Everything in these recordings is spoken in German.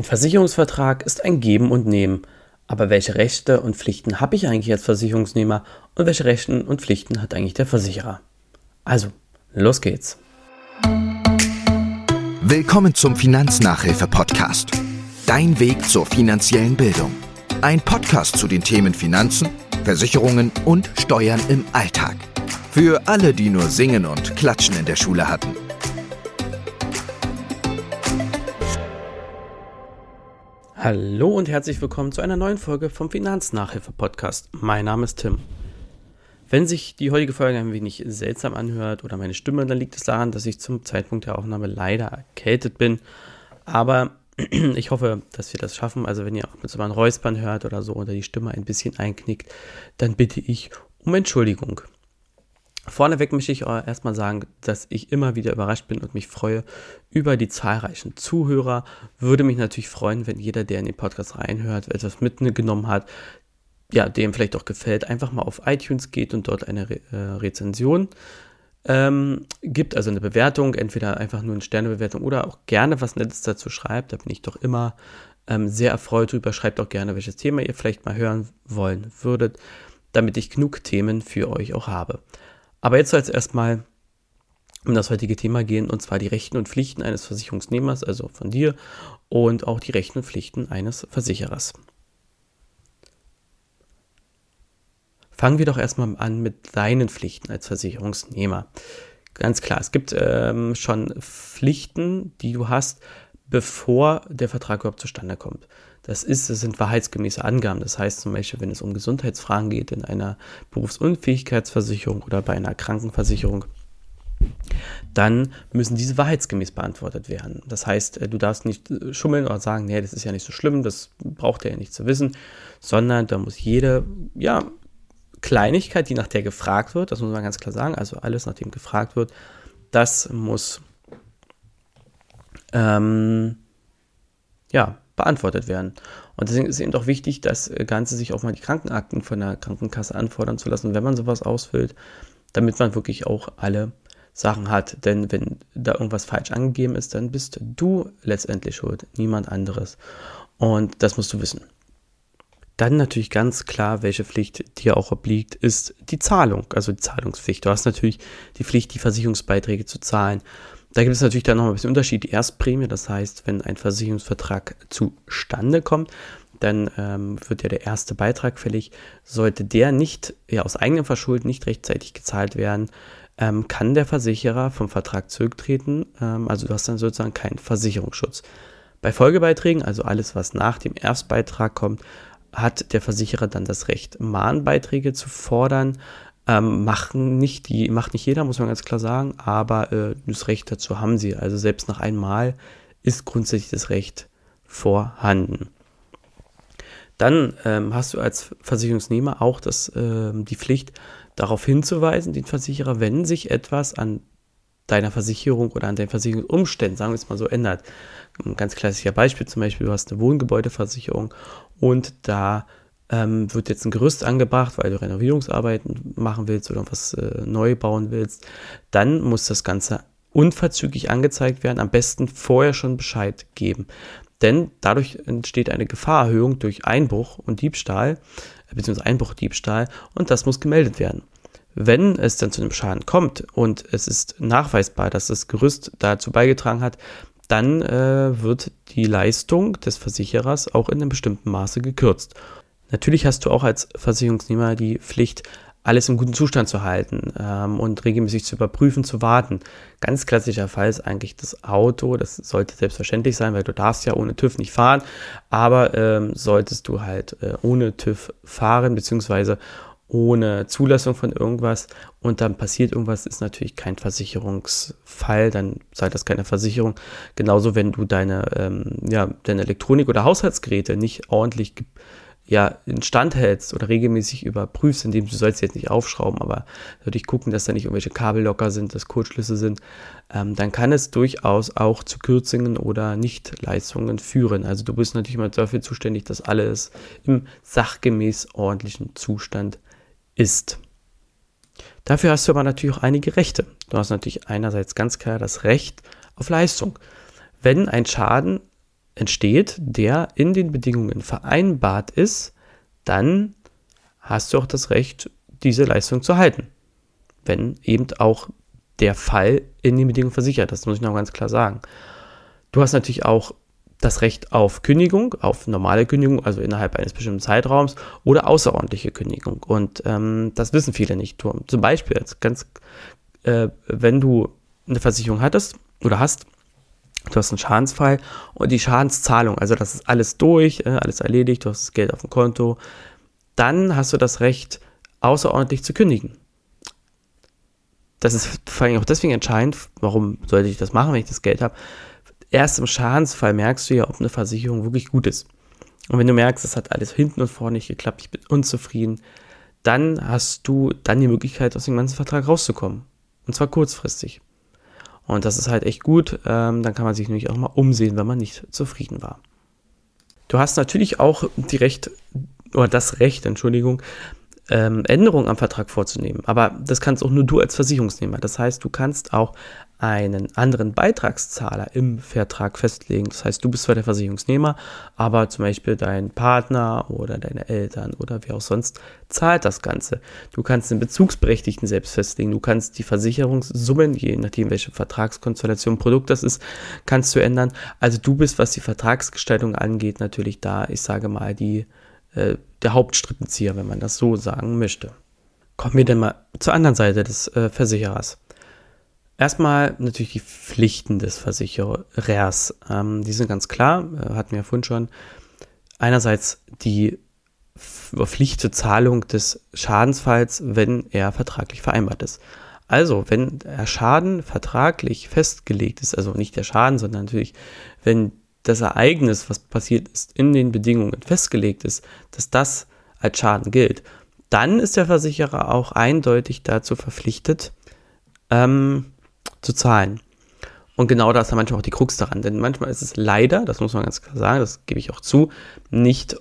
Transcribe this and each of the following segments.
Ein Versicherungsvertrag ist ein Geben und Nehmen. Aber welche Rechte und Pflichten habe ich eigentlich als Versicherungsnehmer und welche Rechte und Pflichten hat eigentlich der Versicherer? Also, los geht's. Willkommen zum Finanznachhilfe-Podcast. Dein Weg zur finanziellen Bildung. Ein Podcast zu den Themen Finanzen, Versicherungen und Steuern im Alltag. Für alle, die nur Singen und Klatschen in der Schule hatten. Hallo und herzlich willkommen zu einer neuen Folge vom Finanznachhilfe-Podcast. Mein Name ist Tim. Wenn sich die heutige Folge ein wenig seltsam anhört oder meine Stimme, dann liegt es daran, dass ich zum Zeitpunkt der Aufnahme leider erkältet bin. Aber ich hoffe, dass wir das schaffen. Also wenn ihr auch mit so ein Räuspern hört oder so oder die Stimme ein bisschen einknickt, dann bitte ich um Entschuldigung. Vorneweg möchte ich erstmal sagen, dass ich immer wieder überrascht bin und mich freue über die zahlreichen Zuhörer. Würde mich natürlich freuen, wenn jeder, der in den Podcast reinhört, etwas mitgenommen hat, ja, dem vielleicht auch gefällt, einfach mal auf iTunes geht und dort eine Re äh, Rezension ähm, gibt, also eine Bewertung, entweder einfach nur eine Sternebewertung oder auch gerne was Nettes dazu schreibt. Da bin ich doch immer ähm, sehr erfreut drüber. Schreibt auch gerne, welches Thema ihr vielleicht mal hören wollen würdet, damit ich genug Themen für euch auch habe. Aber jetzt soll es erstmal um das heutige Thema gehen, und zwar die Rechten und Pflichten eines Versicherungsnehmers, also von dir, und auch die Rechten und Pflichten eines Versicherers. Fangen wir doch erstmal an mit deinen Pflichten als Versicherungsnehmer. Ganz klar, es gibt ähm, schon Pflichten, die du hast, bevor der Vertrag überhaupt zustande kommt. Das, ist, das sind wahrheitsgemäße Angaben. Das heißt zum Beispiel, wenn es um Gesundheitsfragen geht in einer Berufsunfähigkeitsversicherung oder bei einer Krankenversicherung, dann müssen diese wahrheitsgemäß beantwortet werden. Das heißt, äh, du darfst nicht äh, schummeln oder sagen, nee, das ist ja nicht so schlimm, das braucht er ja nicht zu wissen, sondern da muss jede, ja, Kleinigkeit, die nach der gefragt wird, das muss man ganz klar sagen, also alles, nach dem gefragt wird, das muss ähm, ja, beantwortet werden. Und deswegen ist eben doch wichtig, das Ganze sich auch mal die Krankenakten von der Krankenkasse anfordern zu lassen, wenn man sowas ausfüllt, damit man wirklich auch alle Sachen hat. Denn wenn da irgendwas falsch angegeben ist, dann bist du letztendlich schuld, niemand anderes. Und das musst du wissen. Dann natürlich ganz klar, welche Pflicht dir auch obliegt, ist die Zahlung, also die Zahlungspflicht. Du hast natürlich die Pflicht, die Versicherungsbeiträge zu zahlen. Da gibt es natürlich dann noch ein bisschen Unterschied. Die Erstprämie, das heißt, wenn ein Versicherungsvertrag zustande kommt, dann ähm, wird ja der erste Beitrag fällig. Sollte der nicht ja, aus eigenem Verschulden nicht rechtzeitig gezahlt werden, ähm, kann der Versicherer vom Vertrag zurücktreten. Ähm, also du hast dann sozusagen keinen Versicherungsschutz. Bei Folgebeiträgen, also alles, was nach dem Erstbeitrag kommt, hat der Versicherer dann das Recht, Mahnbeiträge zu fordern. Ähm, machen nicht die, macht nicht jeder, muss man ganz klar sagen, aber äh, das Recht dazu haben sie. Also selbst nach einmal ist grundsätzlich das Recht vorhanden. Dann ähm, hast du als Versicherungsnehmer auch das, äh, die Pflicht, darauf hinzuweisen, den Versicherer, wenn sich etwas an deiner Versicherung oder an deinen Versicherungsumständen, sagen wir es mal so, ändert. Ein ganz klassischer Beispiel zum Beispiel, du hast eine Wohngebäudeversicherung und da ähm, wird jetzt ein Gerüst angebracht, weil du Renovierungsarbeiten machen willst oder was äh, neu bauen willst, dann muss das Ganze unverzüglich angezeigt werden, am besten vorher schon Bescheid geben. Denn dadurch entsteht eine Gefahrerhöhung durch Einbruch und Diebstahl, äh, beziehungsweise Einbruchdiebstahl, und das muss gemeldet werden. Wenn es dann zu einem Schaden kommt und es ist nachweisbar, dass das Gerüst dazu beigetragen hat, dann äh, wird die Leistung des Versicherers auch in einem bestimmten Maße gekürzt. Natürlich hast du auch als Versicherungsnehmer die Pflicht, alles im guten Zustand zu halten ähm, und regelmäßig zu überprüfen, zu warten. Ganz klassischer Fall ist eigentlich das Auto. Das sollte selbstverständlich sein, weil du darfst ja ohne TÜV nicht fahren. Aber ähm, solltest du halt äh, ohne TÜV fahren, beziehungsweise ohne Zulassung von irgendwas und dann passiert irgendwas, ist natürlich kein Versicherungsfall, dann sei das keine Versicherung. Genauso, wenn du deine, ähm, ja, deine Elektronik oder Haushaltsgeräte nicht ordentlich ja, instand hältst oder regelmäßig überprüfst, indem du sollst jetzt nicht aufschrauben, aber natürlich gucken, dass da nicht irgendwelche Kabel locker sind, dass Kurzschlüsse sind, ähm, dann kann es durchaus auch zu Kürzungen oder Nichtleistungen führen. Also du bist natürlich mal dafür zuständig, dass alles im sachgemäß ordentlichen Zustand ist. Dafür hast du aber natürlich auch einige Rechte. Du hast natürlich einerseits ganz klar das Recht auf Leistung. Wenn ein Schaden entsteht, der in den Bedingungen vereinbart ist, dann hast du auch das Recht, diese Leistung zu halten. Wenn eben auch der Fall in den Bedingungen versichert ist, muss ich noch ganz klar sagen. Du hast natürlich auch das Recht auf Kündigung, auf normale Kündigung, also innerhalb eines bestimmten Zeitraums oder außerordentliche Kündigung. Und ähm, das wissen viele nicht. Zum Beispiel, ganz, äh, wenn du eine Versicherung hattest oder hast, du hast einen Schadensfall und die Schadenszahlung, also das ist alles durch, äh, alles erledigt, du hast das Geld auf dem Konto, dann hast du das Recht, außerordentlich zu kündigen. Das ist vor allem auch deswegen entscheidend, warum sollte ich das machen, wenn ich das Geld habe. Erst im Schadensfall merkst du ja, ob eine Versicherung wirklich gut ist. Und wenn du merkst, es hat alles hinten und vorne nicht geklappt, ich bin unzufrieden, dann hast du dann die Möglichkeit, aus dem ganzen Vertrag rauszukommen. Und zwar kurzfristig. Und das ist halt echt gut. Ähm, dann kann man sich nämlich auch mal umsehen, wenn man nicht zufrieden war. Du hast natürlich auch die Recht, oder das Recht, Entschuldigung, ähm, Änderungen am Vertrag vorzunehmen. Aber das kannst auch nur du als Versicherungsnehmer. Das heißt, du kannst auch einen anderen Beitragszahler im Vertrag festlegen. Das heißt, du bist zwar der Versicherungsnehmer, aber zum Beispiel dein Partner oder deine Eltern oder wer auch sonst zahlt das Ganze. Du kannst den Bezugsberechtigten selbst festlegen. Du kannst die Versicherungssummen, je nachdem welche Vertragskonstellation Produkt das ist, kannst du ändern. Also du bist, was die Vertragsgestaltung angeht, natürlich da, ich sage mal, die äh, der Hauptstrippenzieher, wenn man das so sagen möchte. Kommen wir denn mal zur anderen Seite des äh, Versicherers. Erstmal natürlich die Pflichten des Versicherers. Ähm, die sind ganz klar, äh, hatten wir ja vorhin schon. Einerseits die Pflicht zur Zahlung des Schadensfalls, wenn er vertraglich vereinbart ist. Also, wenn der Schaden vertraglich festgelegt ist, also nicht der Schaden, sondern natürlich, wenn das Ereignis, was passiert ist, in den Bedingungen festgelegt ist, dass das als Schaden gilt, dann ist der Versicherer auch eindeutig dazu verpflichtet, ähm, zu zahlen. Und genau da ist dann manchmal auch die Krux daran. Denn manchmal ist es leider, das muss man ganz klar sagen, das gebe ich auch zu, nicht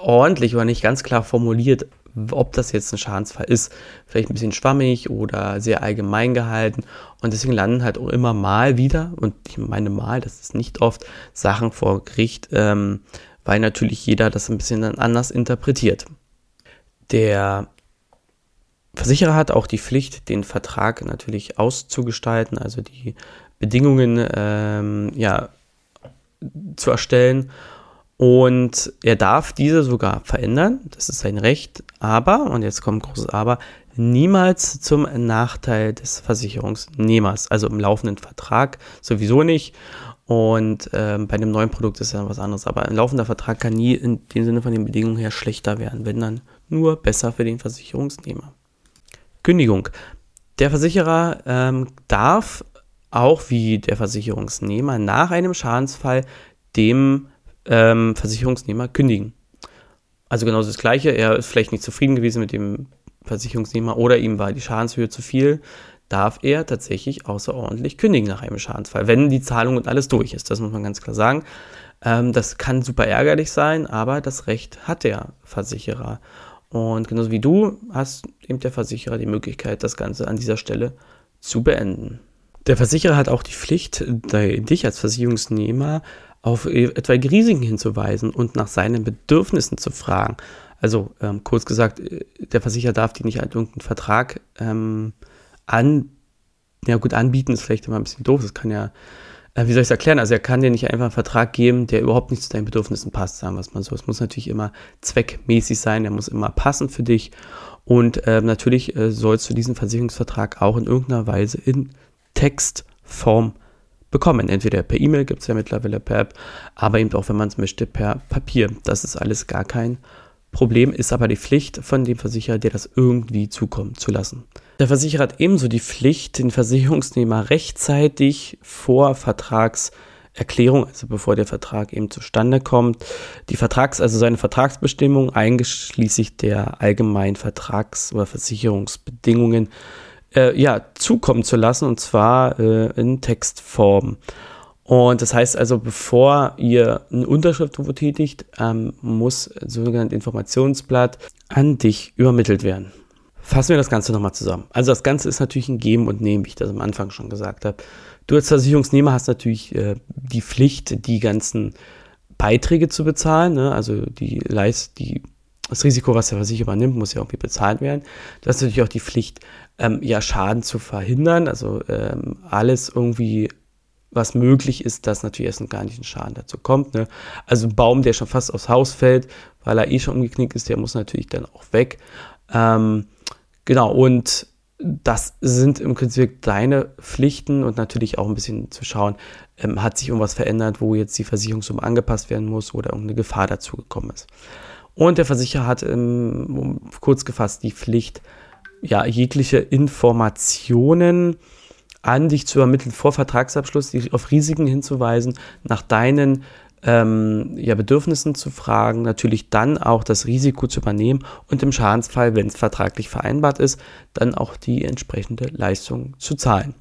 ordentlich oder nicht ganz klar formuliert, ob das jetzt ein Schadensfall ist. Vielleicht ein bisschen schwammig oder sehr allgemein gehalten. Und deswegen landen halt auch immer mal wieder, und ich meine mal, das ist nicht oft, Sachen vor Gericht, ähm, weil natürlich jeder das ein bisschen dann anders interpretiert. Der Versicherer hat auch die Pflicht, den Vertrag natürlich auszugestalten, also die Bedingungen ähm, ja, zu erstellen und er darf diese sogar verändern, das ist sein Recht, aber, und jetzt kommt ein großes Aber, niemals zum Nachteil des Versicherungsnehmers. Also im laufenden Vertrag sowieso nicht. Und ähm, bei einem neuen Produkt ist ja was anderes. Aber ein laufender Vertrag kann nie in dem Sinne von den Bedingungen her schlechter werden, wenn dann nur besser für den Versicherungsnehmer. Kündigung. Der Versicherer ähm, darf auch wie der Versicherungsnehmer nach einem Schadensfall dem ähm, Versicherungsnehmer kündigen. Also genauso das Gleiche. Er ist vielleicht nicht zufrieden gewesen mit dem Versicherungsnehmer oder ihm war die Schadenshöhe zu viel. Darf er tatsächlich außerordentlich kündigen nach einem Schadensfall, wenn die Zahlung und alles durch ist. Das muss man ganz klar sagen. Ähm, das kann super ärgerlich sein, aber das Recht hat der Versicherer. Und genauso wie du hast eben der Versicherer die Möglichkeit, das Ganze an dieser Stelle zu beenden. Der Versicherer hat auch die Pflicht, dich als Versicherungsnehmer auf etwaige Risiken hinzuweisen und nach seinen Bedürfnissen zu fragen. Also ähm, kurz gesagt, äh, der Versicherer darf dir nicht irgendeinen Vertrag ähm, an, ja gut, anbieten ist vielleicht immer ein bisschen doof, das kann ja, äh, wie soll ich es erklären, also er kann dir nicht einfach einen Vertrag geben, der überhaupt nicht zu deinen Bedürfnissen passt, sagen wir es mal so. Es muss natürlich immer zweckmäßig sein, der muss immer passen für dich und äh, natürlich äh, sollst du diesen Versicherungsvertrag auch in irgendeiner Weise in Textform bekommen. Entweder per E-Mail gibt es ja mittlerweile per App, aber eben auch, wenn man es möchte, per Papier. Das ist alles gar kein Problem, ist aber die Pflicht von dem Versicherer, dir das irgendwie zukommen zu lassen. Der Versicherer hat ebenso die Pflicht, den Versicherungsnehmer rechtzeitig vor Vertragserklärung, also bevor der Vertrag eben zustande kommt, die Vertrags, also seine Vertragsbestimmung eingeschließlich der allgemeinen Vertrags- oder Versicherungsbedingungen äh, ja, zukommen zu lassen und zwar äh, in Textform. Und das heißt also, bevor ihr eine Unterschrift tätigt, ähm, muss sogenanntes Informationsblatt an dich übermittelt werden. Fassen wir das Ganze nochmal zusammen. Also das Ganze ist natürlich ein Geben und Nehmen, wie ich das am Anfang schon gesagt habe. Du als Versicherungsnehmer hast natürlich äh, die Pflicht, die ganzen Beiträge zu bezahlen, ne? also die Leist, die das Risiko, was der Versicherer übernimmt, muss ja irgendwie bezahlt werden. Du hast natürlich auch die Pflicht, ähm, ja, Schaden zu verhindern, also ähm, alles irgendwie, was möglich ist, dass natürlich erst gar nicht ein Schaden dazu kommt. Ne? Also ein Baum, der schon fast aufs Haus fällt, weil er eh schon umgeknickt ist, der muss natürlich dann auch weg. Ähm, genau, und das sind im Prinzip deine Pflichten und natürlich auch ein bisschen zu schauen, ähm, hat sich irgendwas verändert, wo jetzt die Versicherungssumme angepasst werden muss oder irgendeine Gefahr dazu gekommen ist. Und der Versicherer hat ähm, kurz gefasst die Pflicht, ja, jegliche Informationen an dich zu ermitteln vor Vertragsabschluss, dich auf Risiken hinzuweisen, nach deinen ähm, ja, Bedürfnissen zu fragen, natürlich dann auch das Risiko zu übernehmen und im Schadensfall, wenn es vertraglich vereinbart ist, dann auch die entsprechende Leistung zu zahlen.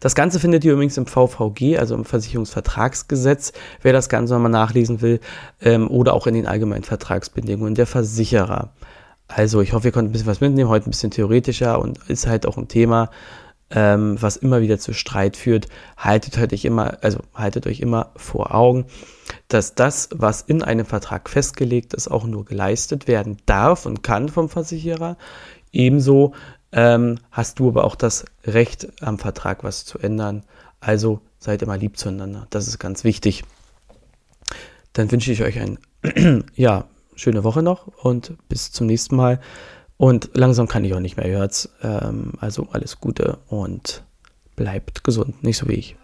Das Ganze findet ihr übrigens im VVG, also im Versicherungsvertragsgesetz, wer das Ganze nochmal nachlesen will, ähm, oder auch in den allgemeinen Vertragsbedingungen der Versicherer. Also ich hoffe, ihr konntet ein bisschen was mitnehmen, heute ein bisschen theoretischer und ist halt auch ein Thema, ähm, was immer wieder zu Streit führt. Haltet euch immer, also haltet euch immer vor Augen, dass das, was in einem Vertrag festgelegt ist, auch nur geleistet werden darf und kann vom Versicherer. Ebenso ähm, hast du aber auch das Recht am Vertrag was zu ändern. Also seid immer lieb zueinander. Das ist ganz wichtig. Dann wünsche ich euch eine ja, schöne Woche noch und bis zum nächsten Mal. Und langsam kann ich auch nicht mehr, hört's. Ähm, also alles Gute und bleibt gesund, nicht so wie ich.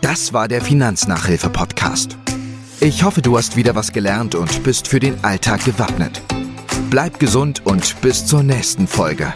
Das war der Finanznachhilfe-Podcast. Ich hoffe, du hast wieder was gelernt und bist für den Alltag gewappnet. Bleib gesund und bis zur nächsten Folge.